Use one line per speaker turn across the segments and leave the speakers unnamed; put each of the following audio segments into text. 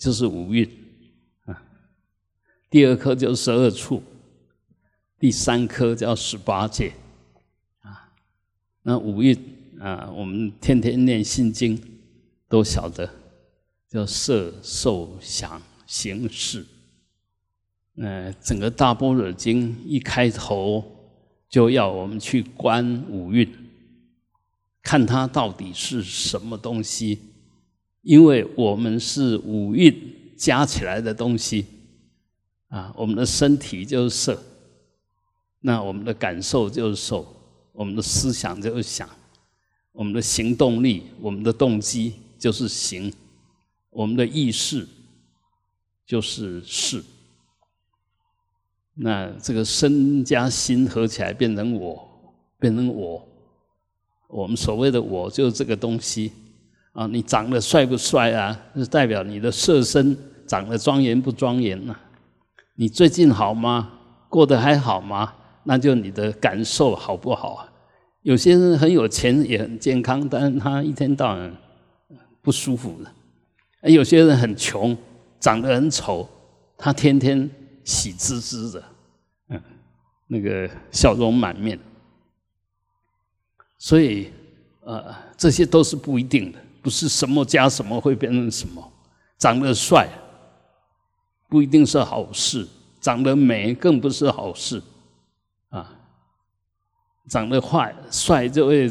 就是五蕴啊，第二颗就是十二处，第三颗叫十八界啊。那五蕴啊，我们天天念心经都晓得，叫色受想行识。嗯，整个大般若经一开头就要我们去观五蕴。看它到底是什么东西，因为我们是五蕴加起来的东西啊，我们的身体就是色，那我们的感受就是受，我们的思想就是想，我们的行动力、我们的动机就是行，我们的意识就是事。那这个身加心合起来变成我，变成我。我们所谓的“我”就是这个东西啊！你长得帅不帅啊？是代表你的色身长得庄严不庄严呐？你最近好吗？过得还好吗？那就你的感受好不好啊？有些人很有钱也很健康，但是他一天到晚不舒服的；有些人很穷，长得很丑，他天天喜滋滋的，嗯，那个笑容满面。所以，呃，这些都是不一定的，不是什么加什么会变成什么。长得帅不一定是好事，长得美更不是好事，啊，长得坏帅就会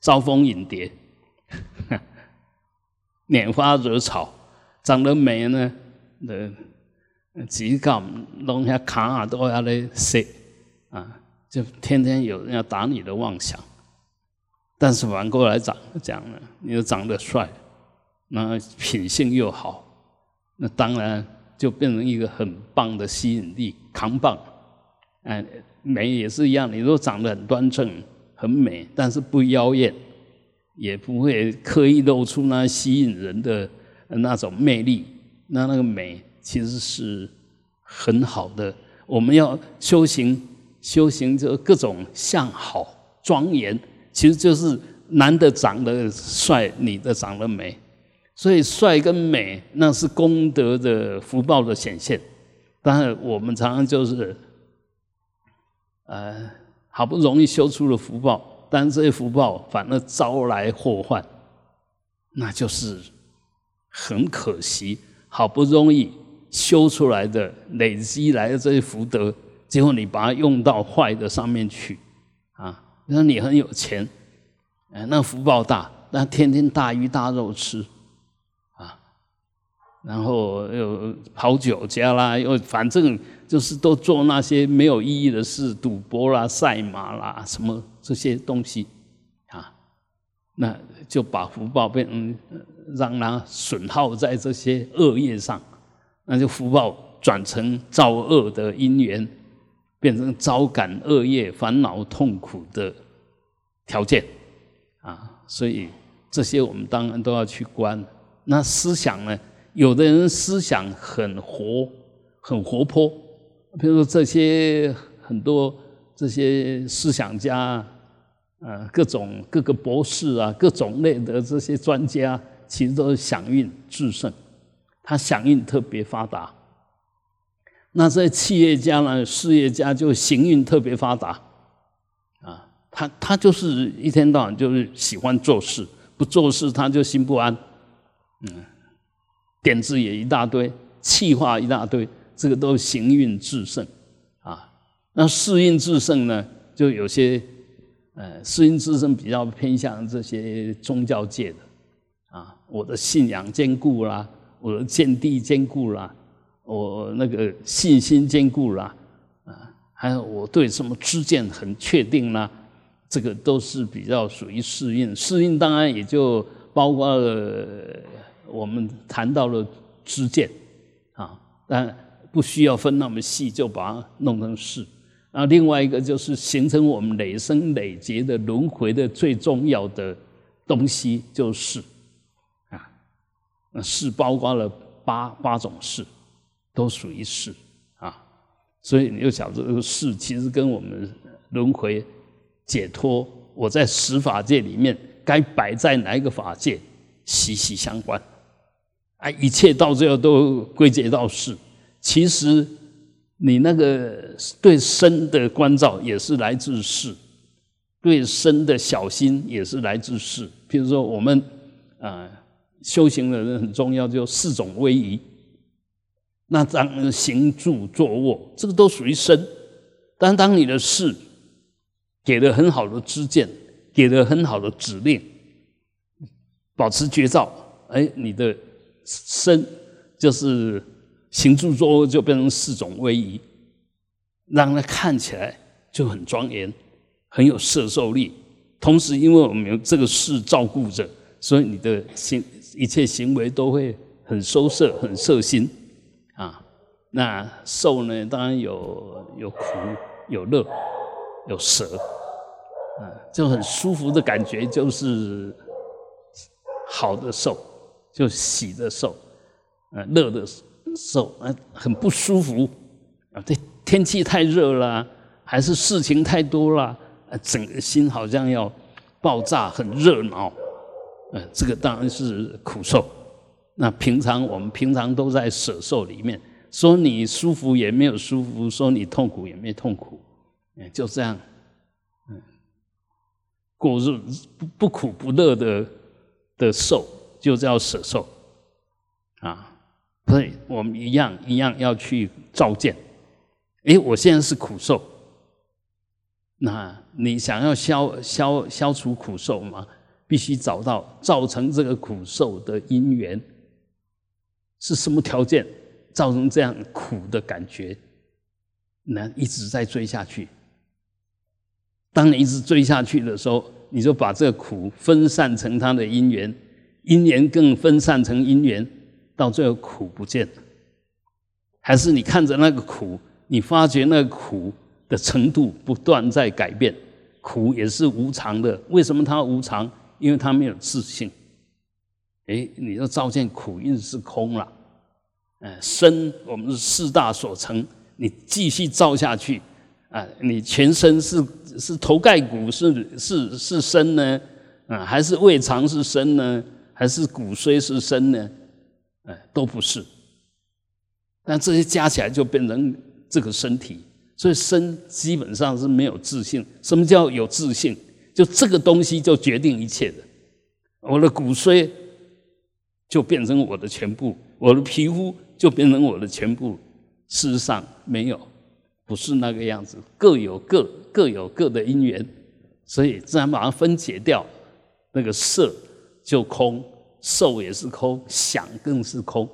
招蜂引蝶，拈花惹草；长得美呢，的几个弄下卡啊都要来塞，啊，就天天有人要打你的妄想。但是反过来讲讲呢，你又长得帅，那品性又好，那当然就变成一个很棒的吸引力，扛棒。哎，美也是一样，你如果长得很端正、很美，但是不妖艳，也不会刻意露出那吸引人的那种魅力，那那个美其实是很好的。我们要修行，修行就各种向好、庄严。其实就是男的长得帅，女的长得美，所以帅跟美那是功德的福报的显现。当然，我们常常就是，呃，好不容易修出了福报，但这些福报反而招来祸患，那就是很可惜。好不容易修出来的、累积来的这些福德，结果你把它用到坏的上面去，那你很有钱，哎，那福报大，那天天大鱼大肉吃，啊，然后又跑酒家啦，又反正就是都做那些没有意义的事，赌博啦、赛马啦，什么这些东西，啊，那就把福报变成让它损耗在这些恶业上，那就福报转成造恶的因缘。变成招感恶业、烦恼、痛苦的条件啊，所以这些我们当然都要去观。那思想呢？有的人思想很活、很活泼，比如说这些很多这些思想家，呃，各种各个博士啊，各种类的这些专家，其实都是响应制胜，他响应特别发达。那这企业家呢，事业家就行运特别发达，啊，他他就是一天到晚就是喜欢做事，不做事他就心不安，嗯，点子也一大堆，气话一大堆，这个都行运制胜，啊，那世运制胜呢，就有些，呃，世运制胜比较偏向这些宗教界的，啊，我的信仰坚固啦，我的见地坚固啦。我那个信心坚固啦，啊，还有我对什么知见很确定啦，这个都是比较属于适应。适应当然也就包括了我们谈到了知见，啊，但不需要分那么细，就把它弄成是。啊，另外一个就是形成我们累生累劫的轮回的最重要的东西，就是啊，是包括了八八种事。都属于世啊，所以你就想这个事其实跟我们轮回解脱，我在十法界里面该摆在哪一个法界息息相关啊，一切到最后都归结到世。其实你那个对身的关照也是来自世，对身的小心也是来自世。譬如说我们啊，修行的人很重要，就四种威仪。那当行住坐卧，这个都属于身。但当你的事给了很好的知见，给了很好的指令，保持觉照，哎，你的身就是行住坐卧就变成四种威仪，让它看起来就很庄严，很有摄受力。同时，因为我们有这个事照顾着，所以你的行一切行为都会很收摄、很摄心。那受呢？当然有有苦、有乐、有舍，啊，就很舒服的感觉，就是好的受，就喜的受，啊，乐的受，啊，很不舒服啊。这天气太热了，还是事情太多了，啊，整个心好像要爆炸，很热闹，嗯，这个当然是苦受。那平常我们平常都在舍受里面，说你舒服也没有舒服，说你痛苦也没痛苦，嗯，就这样，嗯，过日不不苦不乐的的受，就叫舍受，啊，所以我们一样一样要去照见，哎，我现在是苦受，那你想要消消消除苦受吗？必须找到造成这个苦受的因缘。是什么条件？造成这样苦的感觉？那一直在追下去。当你一直追下去的时候，你就把这个苦分散成它的因缘，因缘更分散成因缘，到最后苦不见了。还是你看着那个苦，你发觉那个苦的程度不断在改变，苦也是无常的。为什么它无常？因为它没有自信。哎，你就照见苦因是空了，嗯，身我们是四大所成，你继续照下去，啊，你全身是是头盖骨是是是身呢，啊，还是胃肠是身呢，还是骨髓是身呢？哎，都不是，但这些加起来就变成这个身体，所以身基本上是没有自信。什么叫有自信？就这个东西就决定一切的，我的骨髓。就变成我的全部，我的皮肤就变成我的全部。事实上没有，不是那个样子，各有各各有各的因缘，所以自然把它分解掉，那个色就空，受也是空，想更是空。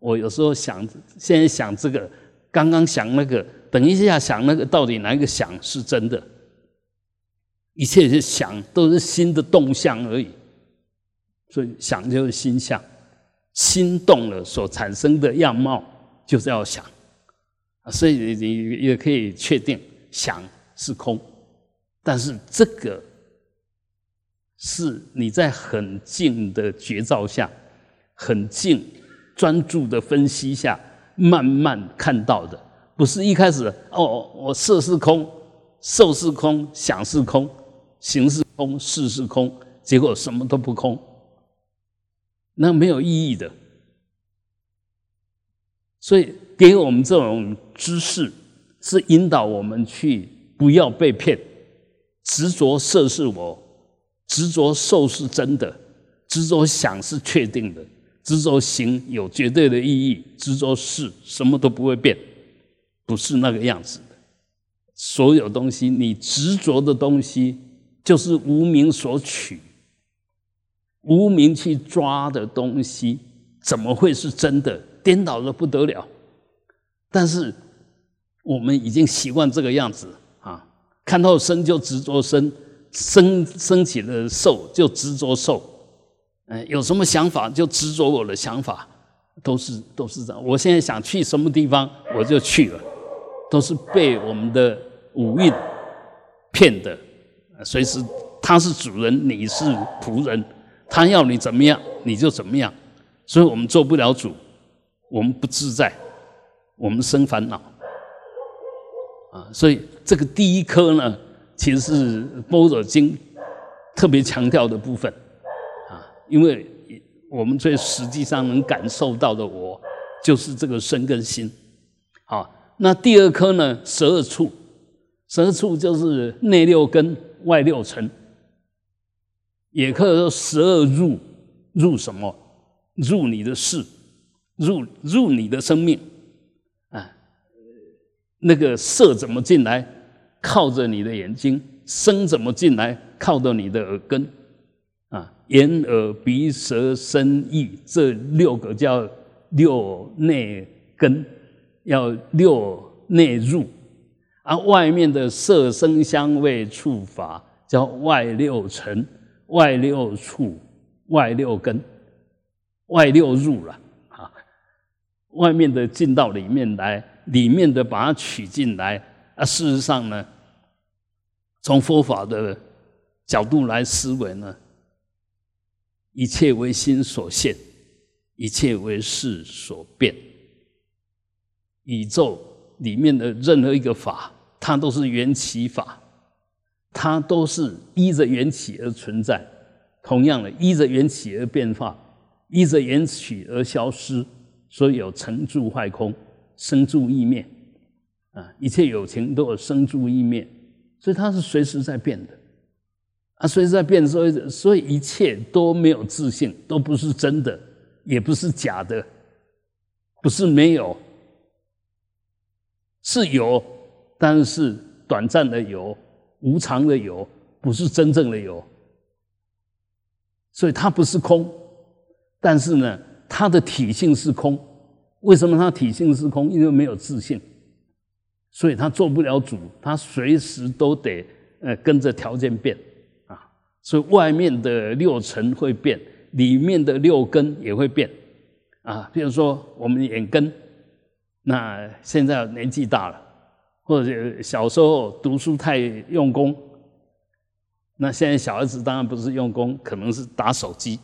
我有时候想，现在想这个，刚刚想那个，等一下想那个，到底哪一个想是真的？一切是想，都是心的动向而已。所以想就是心相。心动了所产生的样貌，就是要想，所以你也可以确定想是空，但是这个是你在很静的觉照下，很静专注的分析下，慢慢看到的，不是一开始哦，我色是空，受是空，想是空，行是空，事是空，结果什么都不空。那没有意义的，所以给我们这种知识，是引导我们去不要被骗，执着色是我，执着受是真的，执着想是确定的，执着行有绝对的意义，执着事什么都不会变，不是那个样子的。所有东西，你执着的东西，就是无名所取。无名去抓的东西，怎么会是真的？颠倒的不得了。但是我们已经习惯这个样子啊，看到生就执着生，生生起了受就执着受，嗯，有什么想法就执着我的想法，都是都是这样。我现在想去什么地方，我就去了，都是被我们的五蕴骗的。随时他是主人，你是仆人。他要你怎么样，你就怎么样，所以我们做不了主，我们不自在，我们生烦恼，啊，所以这个第一颗呢，其实是《般若经》特别强调的部分，啊，因为我们最实际上能感受到的我，就是这个身跟心。好，那第二颗呢？十二处，十二处就是内六根，外六尘，也可以说十二入，入什么？入你的事，入入你的生命。啊，那个色怎么进来？靠着你的眼睛。声怎么进来？靠着你的耳根。啊，眼、耳、鼻、舌、身、意，这六个叫六内根，要六内入。而外面的色、声、香味、触、法，叫外六尘、外六处、外六根、外六入了。啊，外面的进到里面来，里面的把它取进来。啊，事实上呢，从佛法的角度来思维呢。一切为心所现，一切为事所变。宇宙里面的任何一个法，它都是缘起法，它都是依着缘起而存在。同样的，依着缘起而变化，依着缘起而消失。所以有成住坏空，生住异灭。啊，一切有情都有生住异灭，所以它是随时在变的。啊，随时在变，所以所以一切都没有自信，都不是真的，也不是假的，不是没有，是有，但是短暂的有，无常的有，不是真正的有。所以它不是空，但是呢，它的体性是空。为什么它体性是空？因为没有自信，所以它做不了主，它随时都得呃跟着条件变啊。所以外面的六尘会变，里面的六根也会变，啊，比如说我们眼根，那现在年纪大了，或者小时候读书太用功，那现在小孩子当然不是用功，可能是打手机，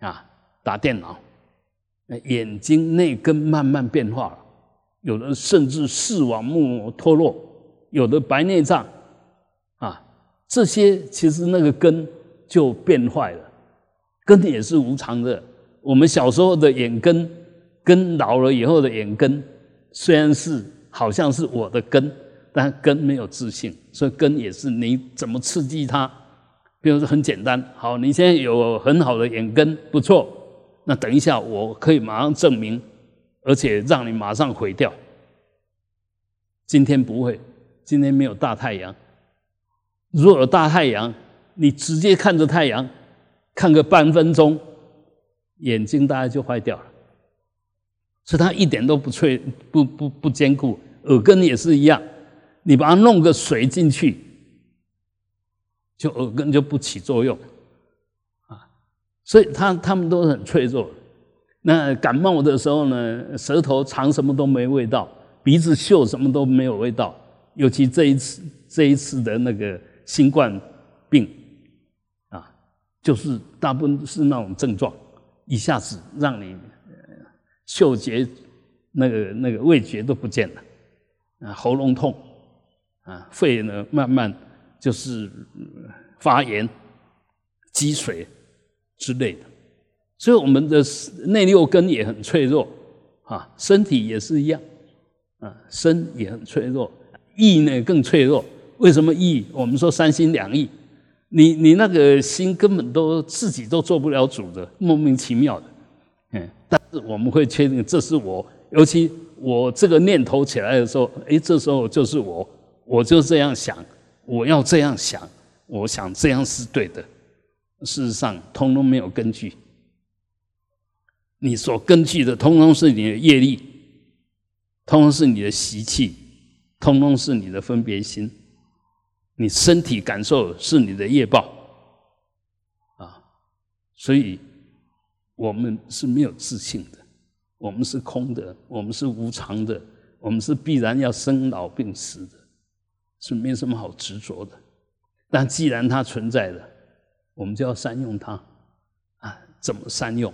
啊，打电脑，眼睛内根慢慢变化了，有的甚至视网膜脱落，有的白内障啊。这些其实那个根就变坏了，根也是无常的。我们小时候的眼根，跟老了以后的眼根，虽然是好像是我的根，但根没有自信，所以根也是你怎么刺激它。比如说很简单，好，你现在有很好的眼根，不错，那等一下我可以马上证明，而且让你马上毁掉。今天不会，今天没有大太阳。如果有大太阳，你直接看着太阳，看个半分钟，眼睛大概就坏掉了。所以它一点都不脆，不不不坚固。耳根也是一样，你把它弄个水进去，就耳根就不起作用啊。所以它它们都是很脆弱。那感冒的时候呢，舌头尝什么都没味道，鼻子嗅什么都没有味道。尤其这一次这一次的那个。新冠病啊，就是大部分是那种症状，一下子让你嗅觉、那个那个味觉都不见了，啊，喉咙痛，啊，肺呢慢慢就是发炎、积水之类的，所以我们的内六根也很脆弱啊，身体也是一样，啊，身也很脆弱，意呢更脆弱。为什么意？我们说三心两意，你你那个心根本都自己都做不了主的，莫名其妙的，我们会确定这是我，尤其我这个念头起来的时候，哎，这时候就是我，我就这样想，我要这样想，我想这样是对的。事实上，通通没有根据。你所根据的，通通是你的业力，通通是你的习气，通通是你的分别心。你身体感受是你的业报啊，所以我们是没有自信的，我们是空的，我们是无常的，我们是必然要生老病死的，是没什么好执着的。但既然它存在了，我们就要善用它啊！怎么善用？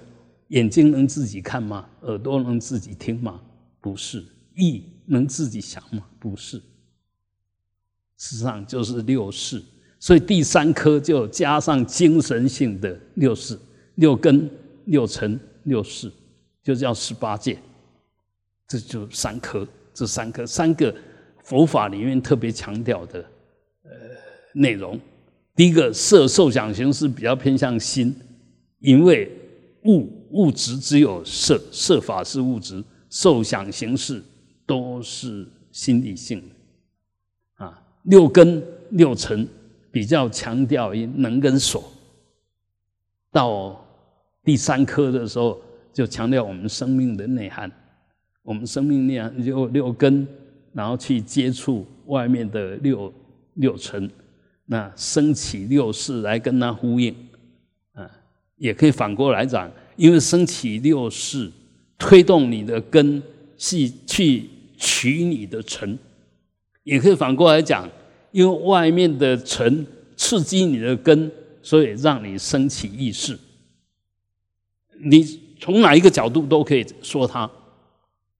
眼睛能自己看吗？耳朵能自己听吗？不是。意能自己想吗？不是。实际上就是六识，所以第三颗就加上精神性的六识、六根、六尘、六世，就叫十八界。这就三科，这三科三个佛法里面特别强调的呃内容。第一个色受想行识比较偏向心，因为物物质只有色，色法是物质，受想行识都是心理性的啊。六根六尘比较强调于能跟所，到第三颗的时候就强调我们生命的内涵。我们生命力就六根，然后去接触外面的六六尘，那升起六识来跟它呼应，啊，也可以反过来讲，因为升起六识推动你的根是去取你的尘，也可以反过来讲，因为外面的尘刺激你的根，所以让你升起意识。你从哪一个角度都可以说它。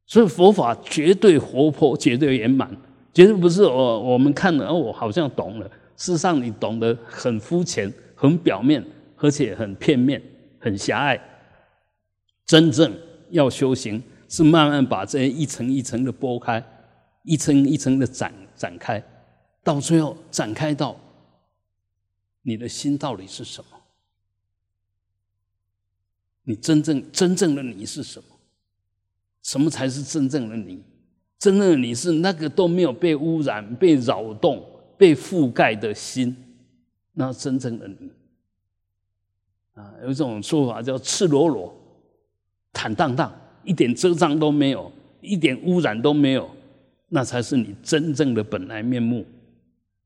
所以佛法绝对活泼，绝对圆满，绝对不是我我们看了哦，我好像懂了。事实上，你懂得很肤浅、很表面，而且很片面、很狭隘。真正要修行，是慢慢把这一层一层的剥开，一层一层的展展开，到最后展开到你的心到底是什么？你真正真正的你是什么？什么才是真正的你？真正的你是那个都没有被污染、被扰动、被覆盖的心，那真正的你啊，有一种说法叫赤裸裸、坦荡荡，一点遮障都没有，一点污染都没有，那才是你真正的本来面目。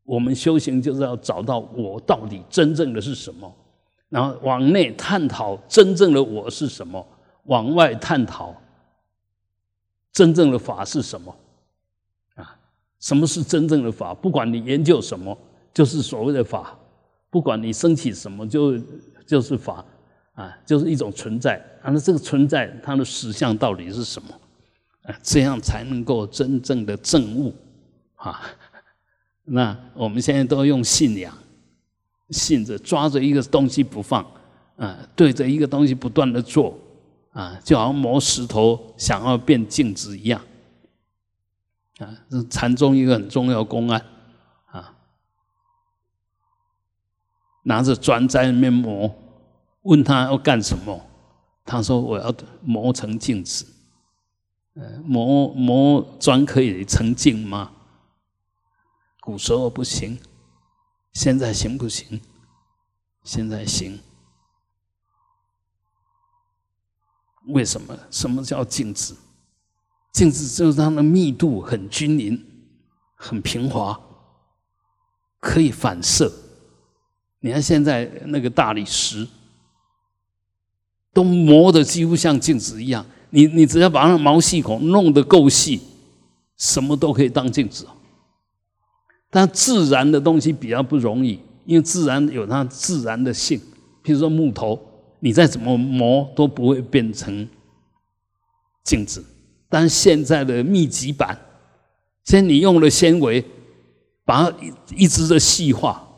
我们修行就是要找到我到底真正的是什么，然后往内探讨真正的我是什么，往外探讨。真正的法是什么？啊，什么是真正的法？不管你研究什么，就是所谓的法；不管你升起什么，就就是法啊，就是一种存在。啊，那这个存在它的实相到底是什么？啊，这样才能够真正的证悟啊。那我们现在都用信仰，信着抓着一个东西不放，啊，对着一个东西不断的做。啊，就好像磨石头想要变镜子一样，啊，是禅宗一个很重要公案啊。拿着砖在那边磨，问他要干什么？他说我要磨成镜子。磨磨砖可以成镜吗？古时候不行，现在行不行？现在行。为什么？什么叫镜子？镜子就是它的密度很均匀、很平滑，可以反射。你看现在那个大理石，都磨的几乎像镜子一样。你你只要把那毛细孔弄得够细，什么都可以当镜子。但自然的东西比较不容易，因为自然有它自然的性，譬如说木头。你再怎么磨都不会变成镜子，但现在的密集板，现在你用了纤维，把它一直的细化，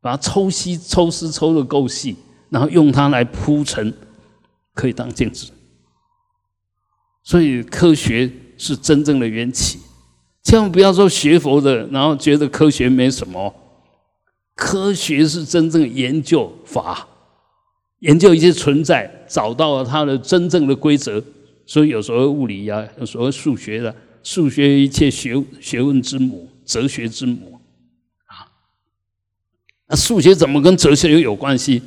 把它抽吸、抽丝抽的够细，然后用它来铺成，可以当镜子。所以科学是真正的缘起，千万不要说学佛的，然后觉得科学没什么，科学是真正研究法。研究一些存在，找到了它的真正的规则，所以有所谓物理呀，有所谓数学的，数学一切学学问之母，哲学之母，啊，那数学怎么跟哲学又有关系？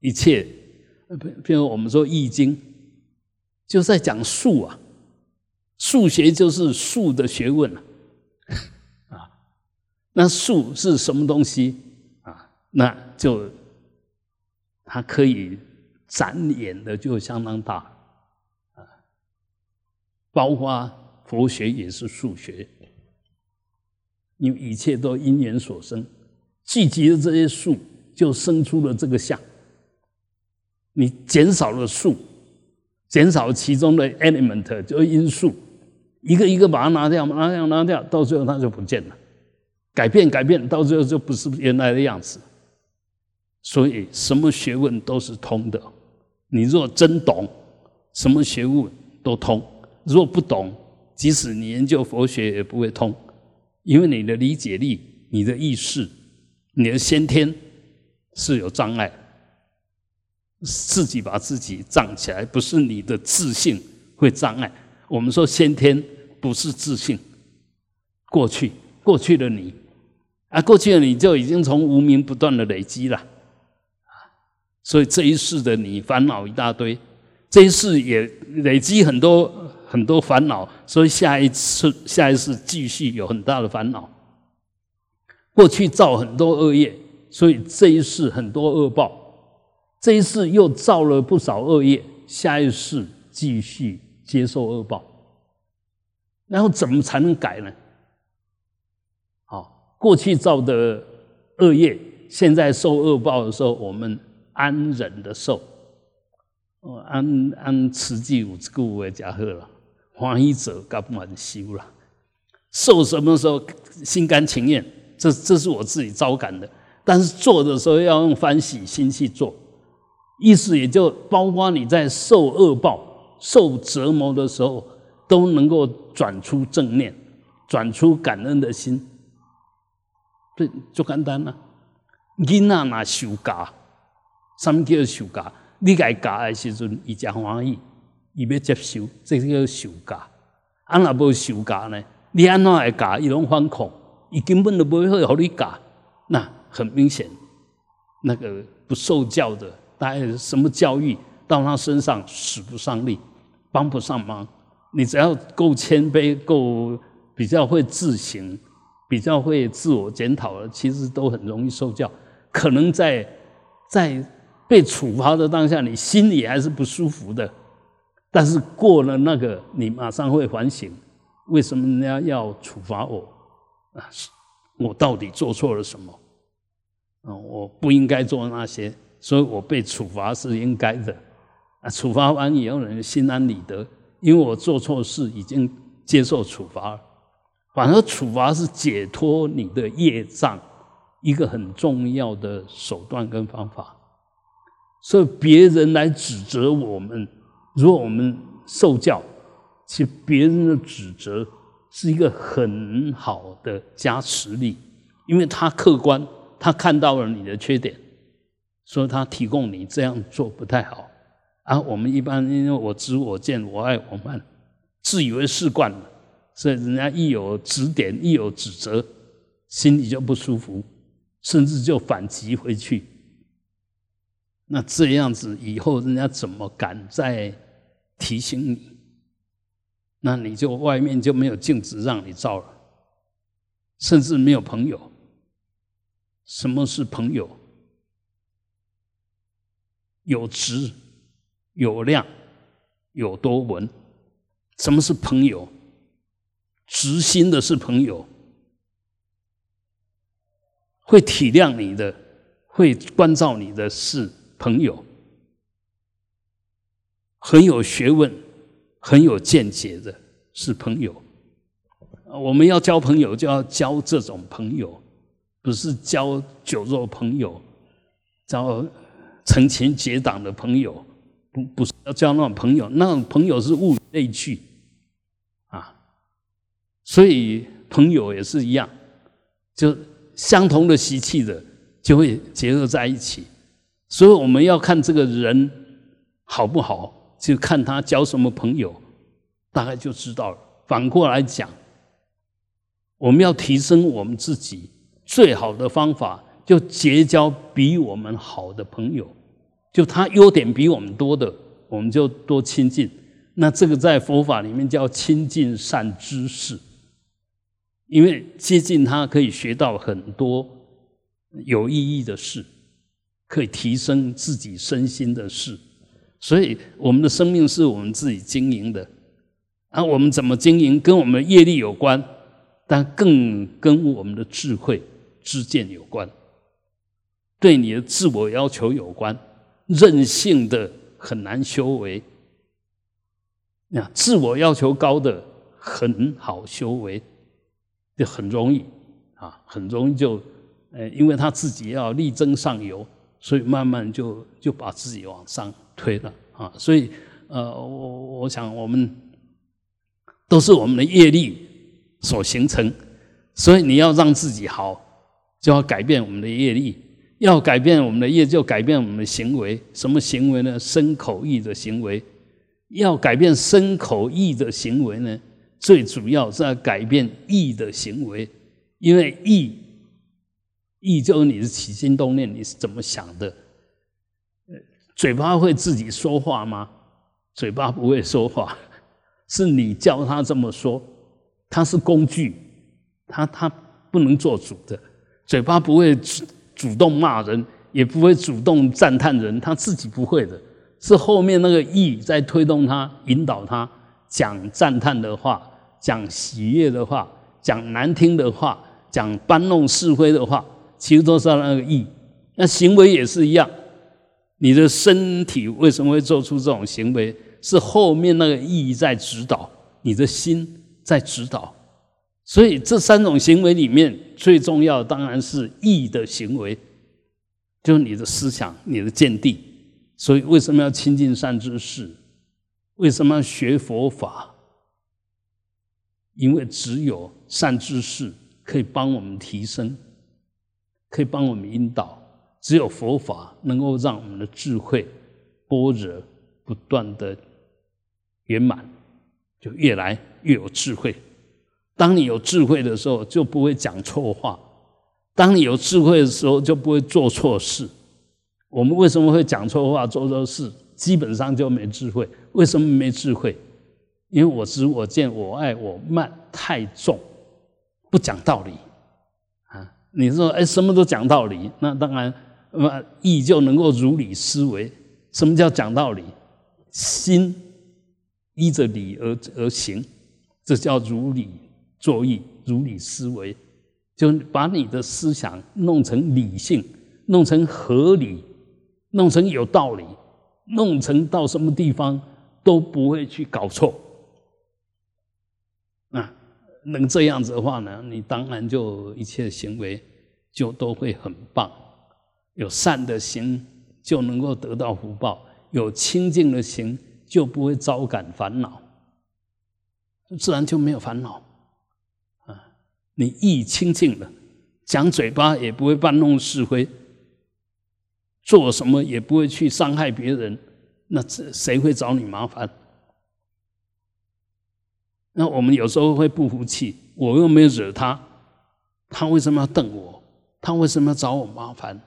一切，比比如我们说《易经》，就在讲数啊，数学就是数的学问啊，啊，那数是什么东西啊？那就。它可以展演的就相当大，啊，包括佛学也是数学，因为一切都因缘所生，聚集的这些数就生出了这个相。你减少了数，减少其中的 element 就因素，一个一个把它拿掉，拿掉，拿掉，到最后它就不见了，改变，改变，到最后就不是原来的样子。所以什么学问都是通的。你若真懂，什么学问都通；若不懂，即使你研究佛学也不会通，因为你的理解力、你的意识、你的先天是有障碍，自己把自己障起来，不是你的自信会障碍。我们说先天不是自信，过去过去的你啊，过去的你就已经从无名不断的累积了。所以这一世的你烦恼一大堆，这一世也累积很多很多烦恼，所以下一次下一次继续有很大的烦恼。过去造很多恶业，所以这一世很多恶报，这一世又造了不少恶业，下一世继续接受恶报。然后怎么才能改呢？好，过去造的恶业，现在受恶报的时候，我们。安忍的受，哦，安安持记五之故为加贺了，欢喜者干不完修了。受什么时候心甘情愿？这这是我自己招感的。但是做的时候要用欢喜心去做，意思也就包括你在受恶报、受折磨的时候，都能够转出正念，转出感恩的心。对，就简单了。囡仔那受教。什么叫受教？你该教的时阵，伊才欢喜，伊要接受，这叫受教。啊，若无受教呢？你安怎来教？伊拢反恐，伊根本都不会互你教。那很明显，那个不受教的，大概什么教育到他身上使不上力，帮不上忙。你只要够谦卑，够比较会自省，比较会自我检讨了，其实都很容易受教。可能在在。被处罚的当下，你心里还是不舒服的，但是过了那个，你马上会反省：为什么人家要处罚我？啊，我到底做错了什么？啊，我不应该做那些，所以我被处罚是应该的。啊，处罚完以后，人心安理得，因为我做错事已经接受处罚。反而处罚是解脱你的业障一个很重要的手段跟方法。所以别人来指责我们，如果我们受教，其别人的指责是一个很好的加持力，因为他客观，他看到了你的缺点，所以他提供你这样做不太好。啊，我们一般因为我知我见我爱我慢，自以为是惯了，所以人家一有指点，一有指责，心里就不舒服，甚至就反击回去。那这样子以后，人家怎么敢再提醒你？那你就外面就没有镜子让你照了，甚至没有朋友。什么是朋友？有质、有量、有多闻。什么是朋友？直心的是朋友，会体谅你的，会关照你的是。朋友很有学问、很有见解的，是朋友。我们要交朋友，就要交这种朋友，不是交酒肉朋友，交成群结党的朋友，不不是要交那种朋友，那种朋友是物以类聚啊。所以朋友也是一样，就相同的习气的，就会结合在一起。所以我们要看这个人好不好，就看他交什么朋友，大概就知道了。反过来讲，我们要提升我们自己，最好的方法就结交比我们好的朋友，就他优点比我们多的，我们就多亲近。那这个在佛法里面叫亲近善知识，因为接近他可以学到很多有意义的事。可以提升自己身心的事，所以我们的生命是我们自己经营的，啊，我们怎么经营跟我们业力有关，但更跟我们的智慧、知见有关，对你的自我要求有关。任性的很难修为，那自我要求高的很好修为，就很容易啊，很容易就，呃，因为他自己要力争上游。所以慢慢就就把自己往上推了啊。所以呃，我我想我们都是我们的业力所形成，所以你要让自己好，就要改变我们的业力。要改变我们的业，就改变我们的行为。什么行为呢？身口意的行为。要改变身口意的行为呢？最主要是要改变意的行为，因为意，意就是你的起心动念，你是怎么想的？嘴巴会自己说话吗？嘴巴不会说话，是你教他这么说。它是工具，它它不能做主的，嘴巴不会。主动骂人，也不会主动赞叹人，他自己不会的，是后面那个意在推动他、引导他讲赞叹的话、讲喜悦的话、讲难听的话、讲搬弄是非的话，其实都是那个意。那行为也是一样，你的身体为什么会做出这种行为？是后面那个意在指导，你的心在指导。所以这三种行为里面，最重要的当然是意的行为，就是你的思想、你的见地。所以为什么要亲近善知识？为什么要学佛法？因为只有善知识可以帮我们提升，可以帮我们引导。只有佛法能够让我们的智慧般若不断的圆满，就越来越有智慧。当你有智慧的时候，就不会讲错话；当你有智慧的时候，就不会做错事。我们为什么会讲错话、做错事？基本上就没智慧。为什么没智慧？因为我执、我见、我爱、我慢太重，不讲道理啊！你说哎，什么都讲道理，那当然，那么义就能够如理思维。什么叫讲道理？心依着理而而行，这叫如理。作意如理思维，就把你的思想弄成理性，弄成合理，弄成有道理，弄成到什么地方都不会去搞错。啊，能这样子的话呢，你当然就一切行为就都会很棒。有善的行就能够得到福报，有清净的行就不会招感烦恼，自然就没有烦恼。你意清净了，讲嘴巴也不会搬弄是非，做什么也不会去伤害别人，那这谁会找你麻烦？那我们有时候会不服气，我又没有惹他，他为什么要瞪我？他为什么要找我麻烦？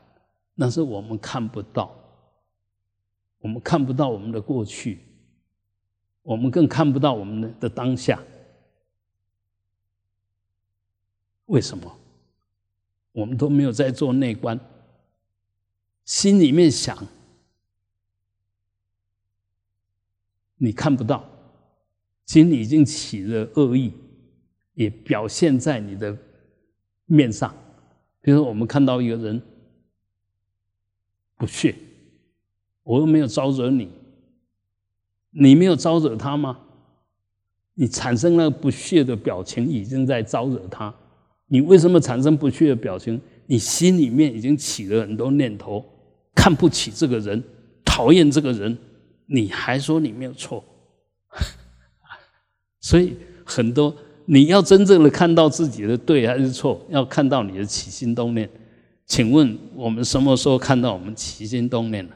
那是我们看不到，我们看不到我们的过去，我们更看不到我们的的当下。为什么我们都没有在做内观？心里面想，你看不到，心里已经起了恶意，也表现在你的面上。比如说，我们看到一个人不屑，我又没有招惹你，你没有招惹他吗？你产生了不屑的表情，已经在招惹他。你为什么产生不屑的表情？你心里面已经起了很多念头，看不起这个人，讨厌这个人，你还说你没有错？所以很多你要真正的看到自己的对还是错，要看到你的起心动念。请问我们什么时候看到我们起心动念了？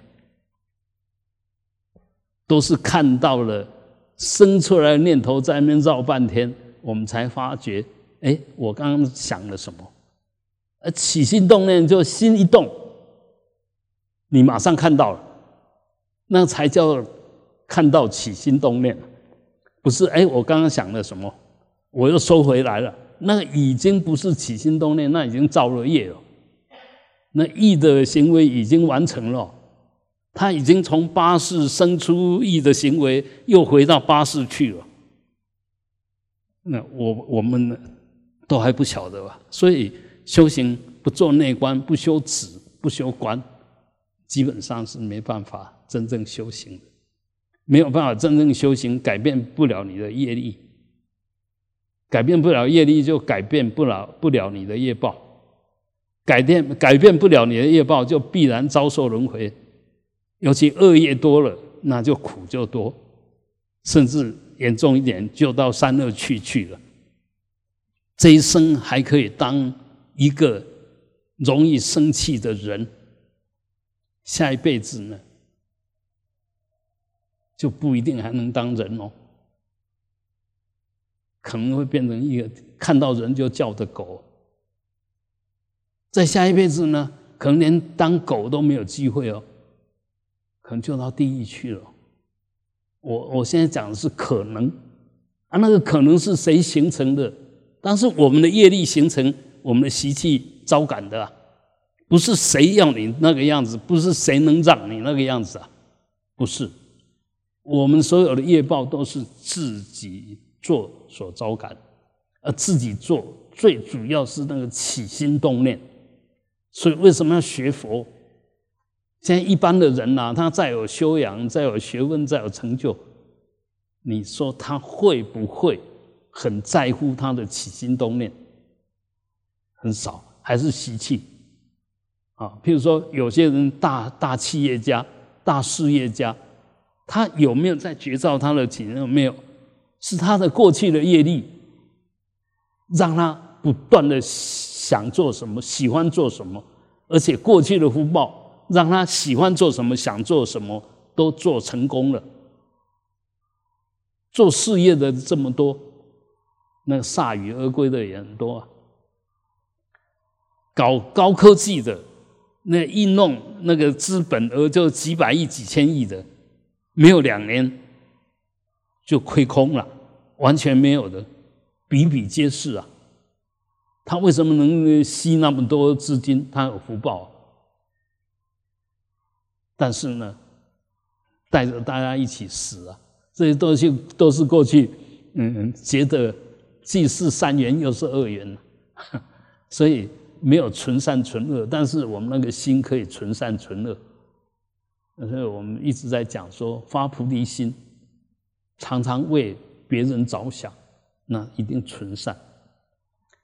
都是看到了生出来的念头在那边绕半天，我们才发觉。哎，我刚刚想了什么？呃，起心动念就心一动，你马上看到了，那才叫看到起心动念，不是？哎，我刚刚想了什么，我又收回来了，那已经不是起心动念，那已经造了业了，那意的行为已经完成了，他已经从八世生出意的行为，又回到八世去了。那我我们呢？都还不晓得吧？所以修行不做内观，不修止，不修观，基本上是没办法真正修行的。没有办法真正修行，改变不了你的业力，改变不了业力，就改变不了不了你的业报。改变改变不了你的业报，就必然遭受轮回。尤其恶业多了，那就苦就多，甚至严重一点，就到三恶趣去了。这一生还可以当一个容易生气的人，下一辈子呢，就不一定还能当人哦，可能会变成一个看到人就叫的狗。在下一辈子呢，可能连当狗都没有机会哦，可能就到地狱去了。我我现在讲的是可能啊，那个可能是谁形成的？但是我们的业力形成，我们的习气招感的，不是谁要你那个样子，不是谁能让你那个样子啊，不是。我们所有的业报都是自己做所招感，而自己做最主要是那个起心动念。所以为什么要学佛？现在一般的人呐，他再有修养、再有学问、再有成就，你说他会不会很在乎他的起心动念？很少，还是习气啊。譬如说，有些人大大企业家、大事业家，他有没有在觉照他的起心？没有，是他的过去的业力，让他不断的。想做什么，喜欢做什么，而且过去的福报让他喜欢做什么，想做什么都做成功了。做事业的这么多，那铩羽而归的也很多啊。搞高科技的，那一弄那个资本额就几百亿、几千亿的，没有两年就亏空了，完全没有的，比比皆是啊。他为什么能吸那么多资金？他有福报，啊但是呢，带着大家一起死啊！这些东西都是过去，嗯，觉得既是善缘又是恶缘，所以没有纯善纯恶。但是我们那个心可以纯善纯恶，所以我们一直在讲说发菩提心，常常为别人着想，那一定纯善。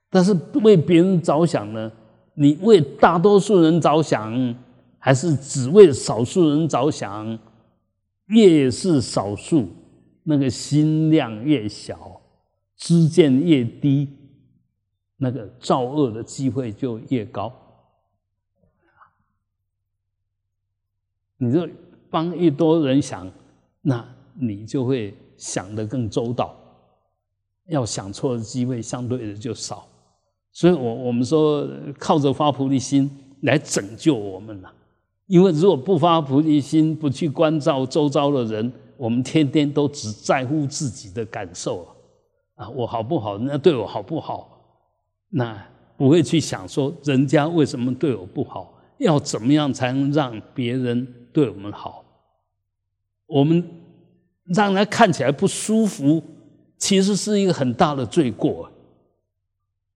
但是为别人着想呢？你为大多数人着想，还是只为少数人着想？越是少数，那个心量越小，知见越低，那个造恶的机会就越高。你就帮越多人想，那你就会想得更周到，要想错的机会相对的就少。所以，我我们说靠着发菩提心来拯救我们了。因为如果不发菩提心，不去关照周遭的人，我们天天都只在乎自己的感受啊，啊我好不好？人家对我好不好？那不会去想说人家为什么对我不好？要怎么样才能让别人对我们好？我们让人看起来不舒服，其实是一个很大的罪过。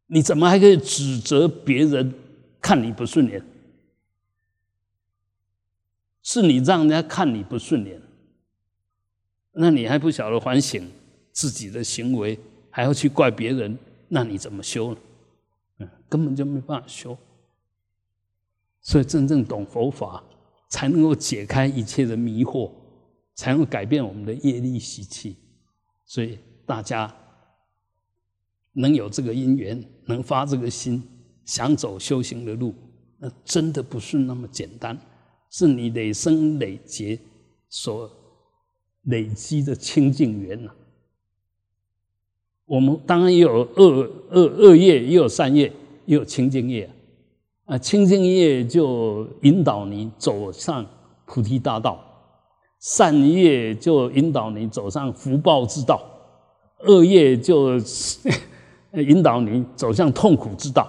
你怎么还可以指责别人看你不顺眼？是你让人家看你不顺眼，那你还不晓得反省自己的行为，还要去怪别人，那你怎么修呢？嗯，根本就没办法修。所以真正懂佛法，才能够解开一切的迷惑，才能改变我们的业力习气。所以大家。能有这个因缘，能发这个心，想走修行的路，那真的不是那么简单，是你累生累劫所累积的清净缘呐。我们当然也有恶恶恶业，也有善业，也有清净业啊。清净业就引导你走上菩提大道，善业就引导你走上福报之道，恶业就。引导你走向痛苦之道，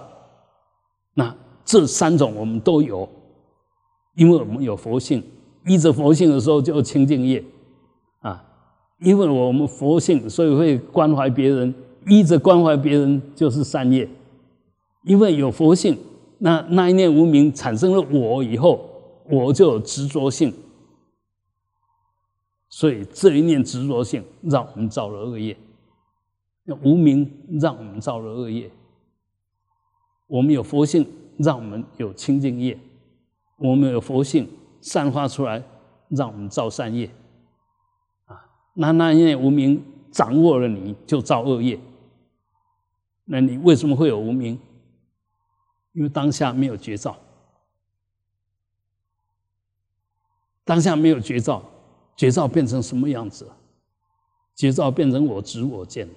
那这三种我们都有，因为我们有佛性，依着佛性的时候就清净业，因为我们佛性，所以会关怀别人，依着关怀别人就是善业，因为有佛性，那那一念无名产生了我以后，我就有执着性，所以这一念执着性让我们造了恶业。那无名让我们造了恶业，我们有佛性，让我们有清净业；我们有佛性散发出来，让我们造善业。那那因为无名掌握了你，就造恶业。那你为什么会有无名？因为当下没有觉照，当下没有觉照，觉照变成什么样子？觉照变成我执我见，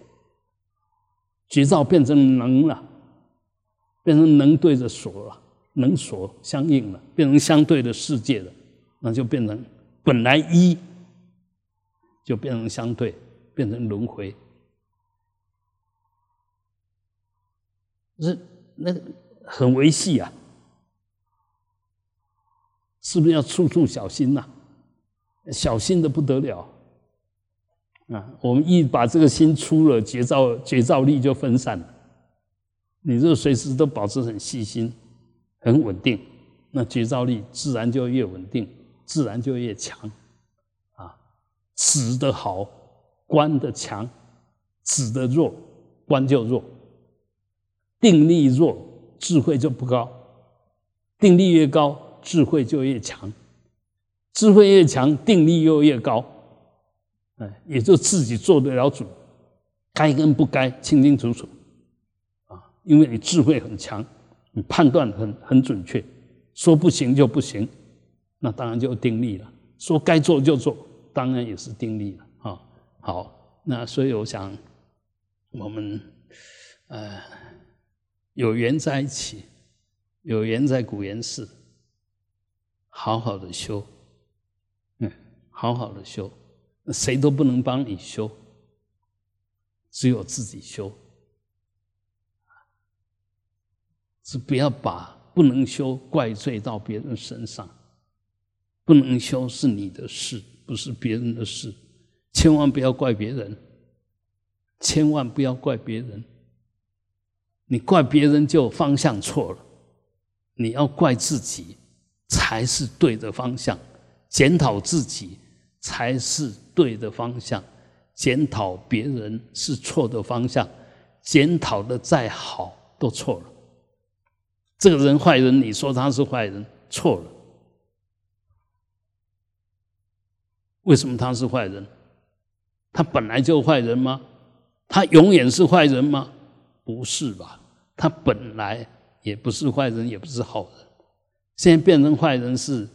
觉照变成能了，变成能对着所了，能所相应了，变成相对的世界了，那就变成本来一，就变成相对，变成轮回。是那很维系啊，是不是要处处小心呐？小心的不得了啊！我们一把这个心出了，觉照觉照力就分散了。你这个随时都保持很细心、很稳定，那觉照力自然就越稳定，自然就越强。止的好，观的强；止的弱，观就弱。定力弱，智慧就不高；定力越高，智慧就越强；智慧越强，定力又越高。哎，也就自己做得了主，该跟不该清清楚楚啊！因为你智慧很强，你判断很很准确，说不行就不行，那当然就定力了；说该做就做，当然也是定力了啊。好，那所以我想，我们呃。有缘在一起，有缘在古岩寺，好好的修，嗯，好好的修，谁都不能帮你修，只有自己修，是不要把不能修怪罪到别人身上，不能修是你的事，不是别人的事，千万不要怪别人，千万不要怪别人。你怪别人就方向错了，你要怪自己才是对的方向，检讨自己才是对的方向，检讨别人是错的方向，检讨的再好都错了。这个人坏人，你说他是坏人，错了。为什么他是坏人？他本来就坏人吗？他永远是坏人吗？不是吧？他本来也不是坏人，也不是好人，现在变成坏人是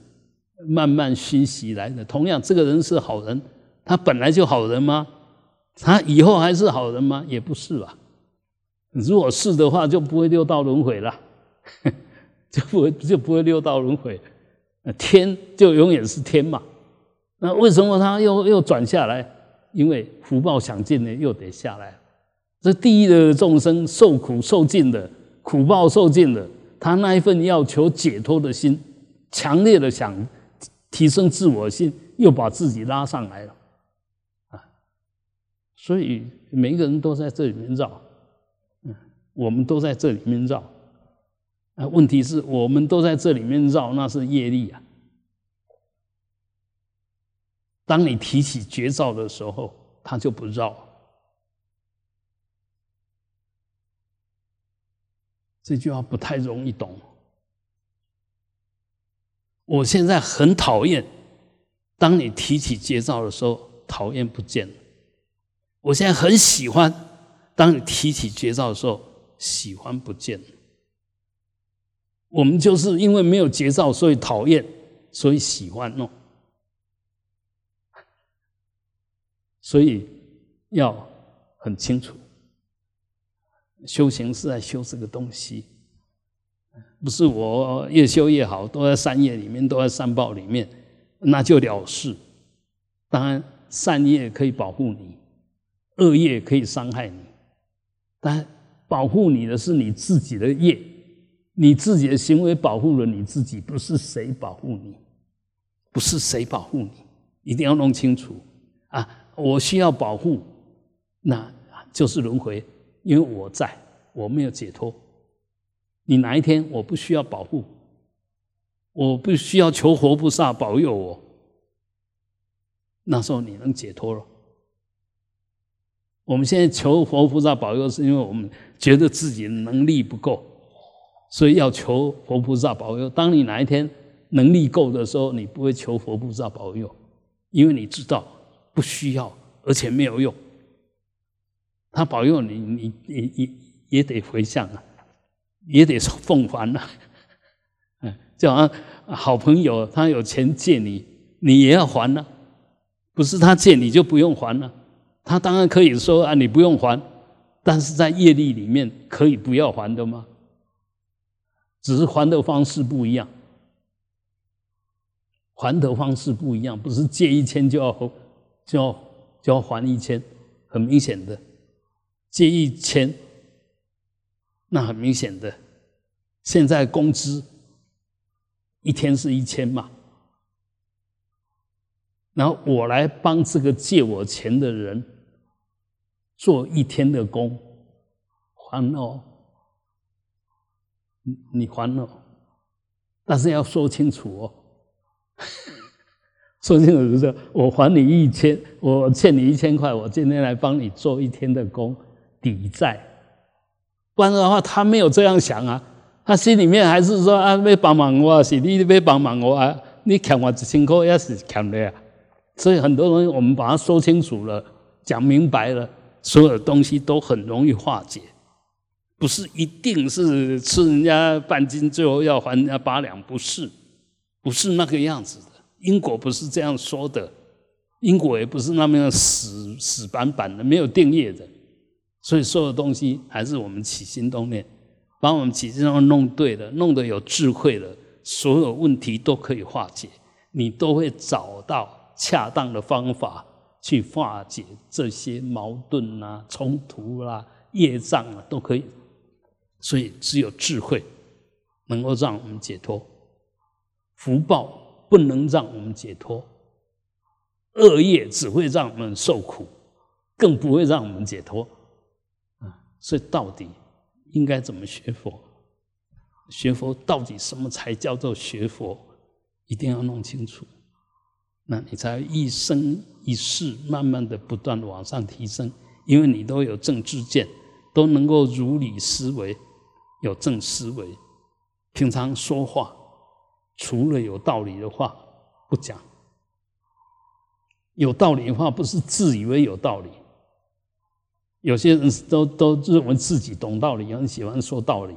慢慢熏习来的。同样，这个人是好人，他本来就好人吗？他以后还是好人吗？也不是吧。如果是的话，就不会六道轮回了，就不会就不会六道轮回，天就永远是天嘛。那为什么他又又转下来？因为福报享尽了，又得下来。这地狱的众生受苦受尽的苦报受尽了，他那一份要求解脱的心，强烈的想提升自我心，又把自己拉上来了，啊！所以每一个人都在这里面绕，嗯，我们都在这里面绕，啊，问题是我们都在这里面绕，那是业力啊。当你提起绝招的时候，他就不绕。这句话不太容易懂。我现在很讨厌，当你提起节照的时候，讨厌不见了。我现在很喜欢，当你提起节照的时候，喜欢不见了。我们就是因为没有节照，所以讨厌，所以喜欢弄。所以要很清楚。修行是在修这个东西，不是我越修越好，都在善业里面，都在善报里面，那就了事。当然，善业可以保护你，恶业可以伤害你。但保护你的是你自己的业，你自己的行为保护了你自己，不是谁保护你，不是谁保护你，一定要弄清楚啊！我需要保护，那就是轮回。因为我在，我没有解脱。你哪一天我不需要保护，我不需要求活菩萨保佑我，那时候你能解脱了。我们现在求活菩萨保佑，是因为我们觉得自己能力不够，所以要求佛菩萨保佑。当你哪一天能力够的时候，你不会求佛菩萨保佑，因为你知道不需要，而且没有用。他保佑你，你你你也得回向啊，也得奉还啊。嗯，就好像好朋友他有钱借你，你也要还呢。不是他借你就不用还了，他当然可以说啊，你不用还，但是在业力里面可以不要还的吗？只是还的方式不一样，还的方式不一样，不是借一千就要就要就要还一千，很明显的，借一千，那很明显的，现在工资一天是一千嘛。然后我来帮这个借我钱的人做一天的工，还哦，你你还哦，但是要说清楚哦，说清楚就是我还你一千，我欠你一千块，我今天来帮你做一天的工抵债，不然的话他没有这样想啊，他心里面还是说啊，要帮忙我，是你要帮忙我啊，你欠我一千块也是欠的啊。所以很多东西我们把它说清楚了，讲明白了，所有的东西都很容易化解，不是一定是吃人家半斤最后要还人家八两，不是，不是那个样子的。因果不是这样说的，因果也不是那么样死死板板的，没有定业的。所以所有东西还是我们起心动念，把我们起心动念弄对了，弄得有智慧了，所有问题都可以化解，你都会找到。恰当的方法去化解这些矛盾啊、冲突啦、业障啊，都可以。所以只有智慧能够让我们解脱，福报不能让我们解脱，恶业只会让我们受苦，更不会让我们解脱。啊，所以到底应该怎么学佛？学佛到底什么才叫做学佛？一定要弄清楚。那你才一生一世慢慢的不断的往上提升，因为你都有正知见，都能够如理思维，有正思维。平常说话，除了有道理的话不讲，有道理的话不是自以为有道理。有些人都都认为自己懂道理，很喜欢说道理，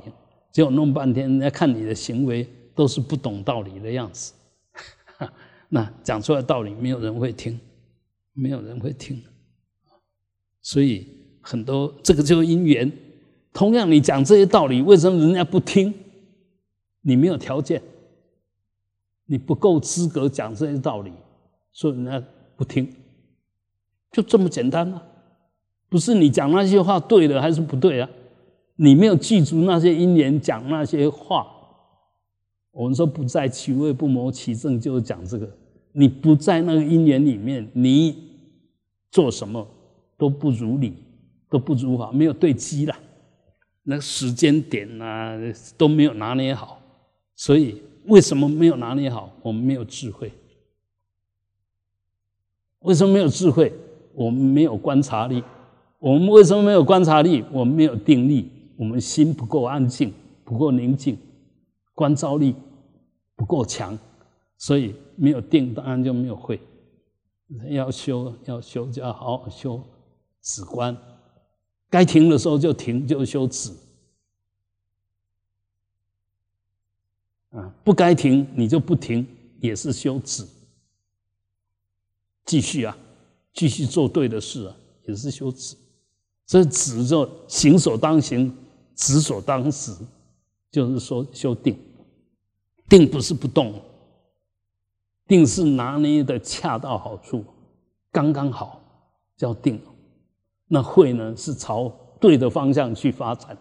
结果弄半天，人家看你的行为都是不懂道理的样子。那讲出来道理，没有人会听，没有人会听，所以很多这个就是因缘。同样，你讲这些道理，为什么人家不听？你没有条件，你不够资格讲这些道理，所以人家不听，就这么简单吗？不是你讲那些话对了还是不对啊？你没有记住那些因缘，讲那些话。我们说不在其位不谋其政，就是讲这个。你不在那个因缘里面，你做什么都不如理，都不如法，没有对机了。那个时间点啊都没有拿捏好，所以为什么没有拿捏好？我们没有智慧。为什么没有智慧？我们没有观察力。我们为什么没有观察力？我们没有定力。我们心不够安静，不够宁静，观照力。不够强，所以没有定，当然就没有会。要修，要修，就要好好修止观。该停的时候就停，就修止。啊，不该停你就不停，也是修止。继续啊，继续做对的事啊，也是修止。这止就行所当行，止所当止，就是说修定。定不是不动，定是拿捏的恰到好处，刚刚好叫定。那慧呢，是朝对的方向去发展，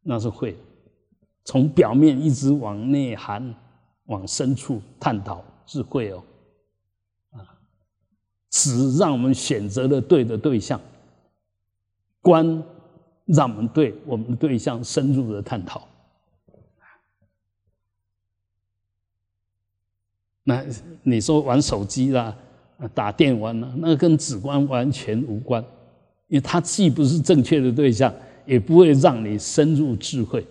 那是慧。从表面一直往内涵、往深处探讨，智慧哦。啊，只让我们选择了对的对象，观让我们对我们的对象深入的探讨。那你说玩手机啦，打电玩啦，那跟止观完全无关，因为它既不是正确的对象，也不会让你深入智慧，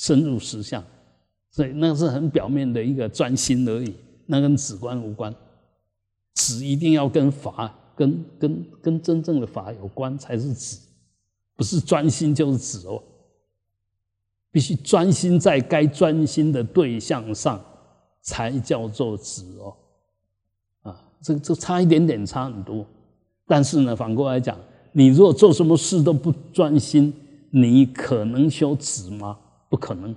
深入实相，所以那是很表面的一个专心而已，那跟止观无关。止一定要跟法、跟跟跟真正的法有关才是止，不是专心就是止哦。必须专心在该专心的对象上，才叫做止哦。啊，这这差一点点，差很多。但是呢，反过来讲，你如果做什么事都不专心，你可能修止吗？不可能，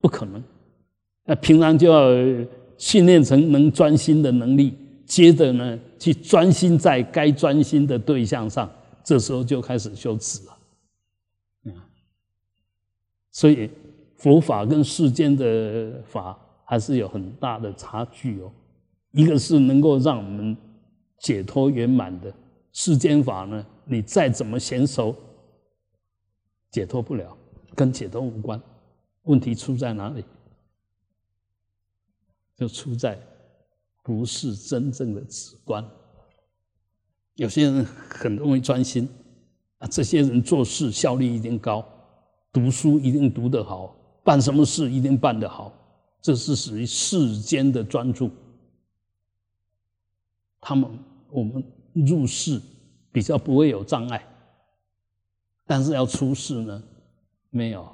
不可能。那平常就要训练成能专心的能力，接着呢，去专心在该专心的对象上，这时候就开始修止了。所以佛法跟世间的法还是有很大的差距哦。一个是能够让我们解脱圆满的世间法呢，你再怎么娴熟，解脱不了，跟解脱无关。问题出在哪里？就出在不是真正的止观。有些人很容易专心啊，这些人做事效率一定高。读书一定读得好，办什么事一定办得好，这是属于世间的专注。他们我们入世比较不会有障碍，但是要出世呢，没有。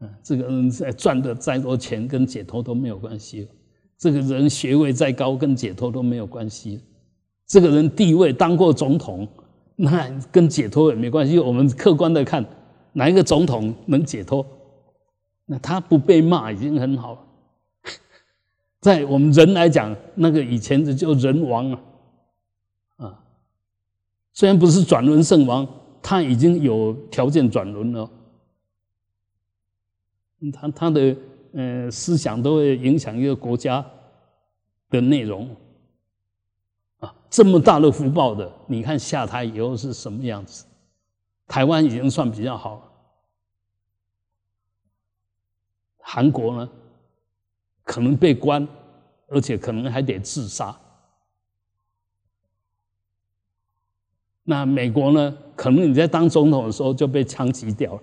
嗯，这个人赚的再多钱跟解脱都没有关系这个人学位再高跟解脱都没有关系。这个人地位当过总统，那跟解脱也没关系。我们客观的看。哪一个总统能解脱？那他不被骂已经很好了。在我们人来讲，那个以前的叫人王啊，啊，虽然不是转轮圣王，他已经有条件转轮了。他他的呃思想都会影响一个国家的内容啊，这么大的福报的，你看下台以后是什么样子？台湾已经算比较好了，韩国呢，可能被关，而且可能还得自杀。那美国呢，可能你在当总统的时候就被枪击掉了。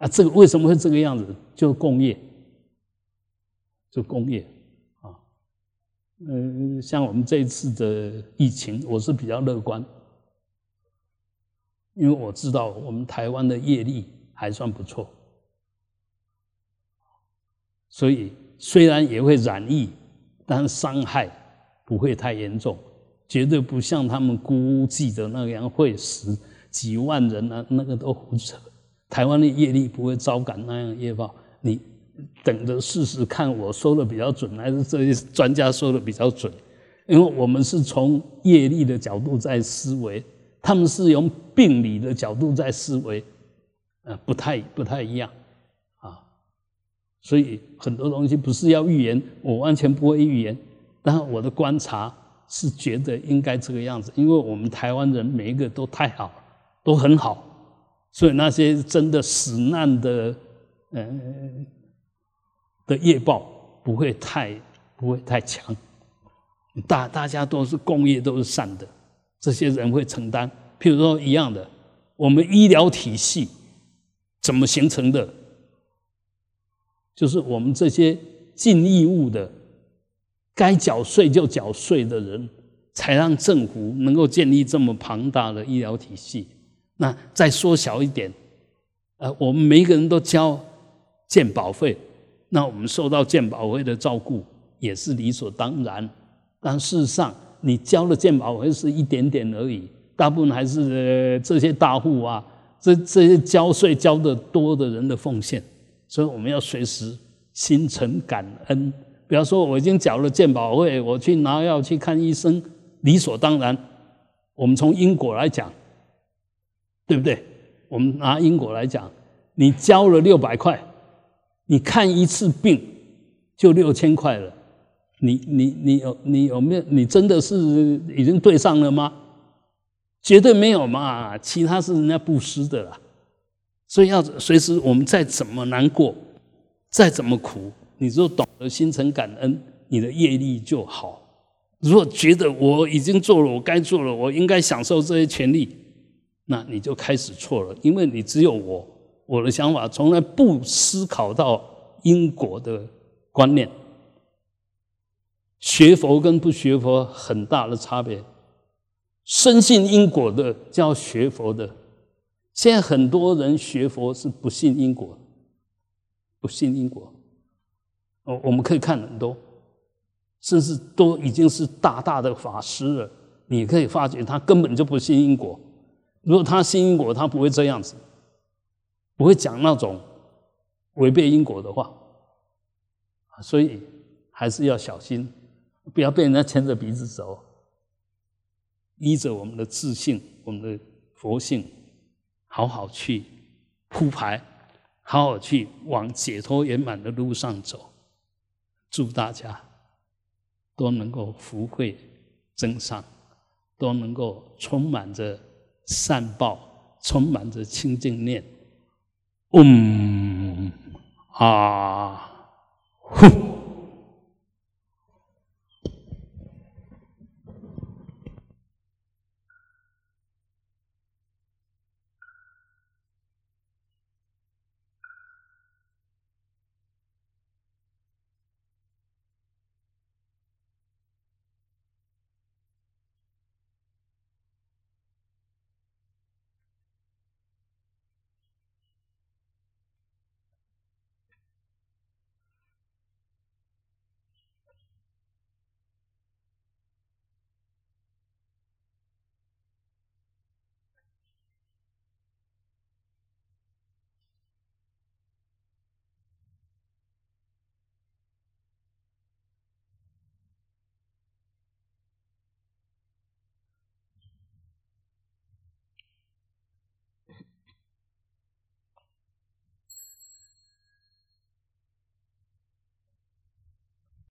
啊，这个为什么会这个样子？就工业，就工业啊。嗯，像我们这一次的疫情，我是比较乐观。因为我知道我们台湾的业力还算不错，所以虽然也会染疫，但伤害不会太严重，绝对不像他们估计的那样会死几万人啊，那个都胡扯。台湾的业力不会招感那样业报，你等着试试看，我说的比较准，还是这些专家说的比较准？因为我们是从业力的角度在思维。他们是用病理的角度在思维，呃，不太不太一样啊，所以很多东西不是要预言，我完全不会预言，但我的观察是觉得应该这个样子，因为我们台湾人每一个都太好，都很好，所以那些真的死难的，嗯，的业报不会太不会太强，大大家都是共业，都是善的。这些人会承担，譬如说一样的，我们医疗体系怎么形成的？就是我们这些尽义务的、该缴税就缴税的人，才让政府能够建立这么庞大的医疗体系。那再缩小一点，呃，我们每一个人都交健保费，那我们受到健保费的照顾也是理所当然。但事实上，你交的健保费是一点点而已，大部分还是这些大户啊，这这些交税交的多的人的奉献，所以我们要随时心存感恩。比方说，我已经缴了健保费，我去拿药去看医生，理所当然。我们从因果来讲，对不对？我们拿因果来讲，你交了六百块，你看一次病就六千块了。你你你有你有没有？你真的是已经对上了吗？绝对没有嘛！其他是人家布施的啦，所以要随时我们再怎么难过，再怎么苦，你就懂得心存感恩，你的业力就好。如果觉得我已经做了我该做了，我应该享受这些权利，那你就开始错了，因为你只有我，我的想法从来不思考到因果的观念。学佛跟不学佛很大的差别。深信因果的叫学佛的，现在很多人学佛是不信因果，不信因果。哦，我们可以看很多，甚至都已经是大大的法师了，你可以发觉他根本就不信因果。如果他信因果，他不会这样子，不会讲那种违背因果的话。所以还是要小心，不要被人家牵着鼻子走。依着我们的自信，我们的佛性，好好去铺排，好好去往解脱圆满的路上走。祝大家都能够福慧增上，都能够充满着善报，充满着清净念。嗯啊，呼。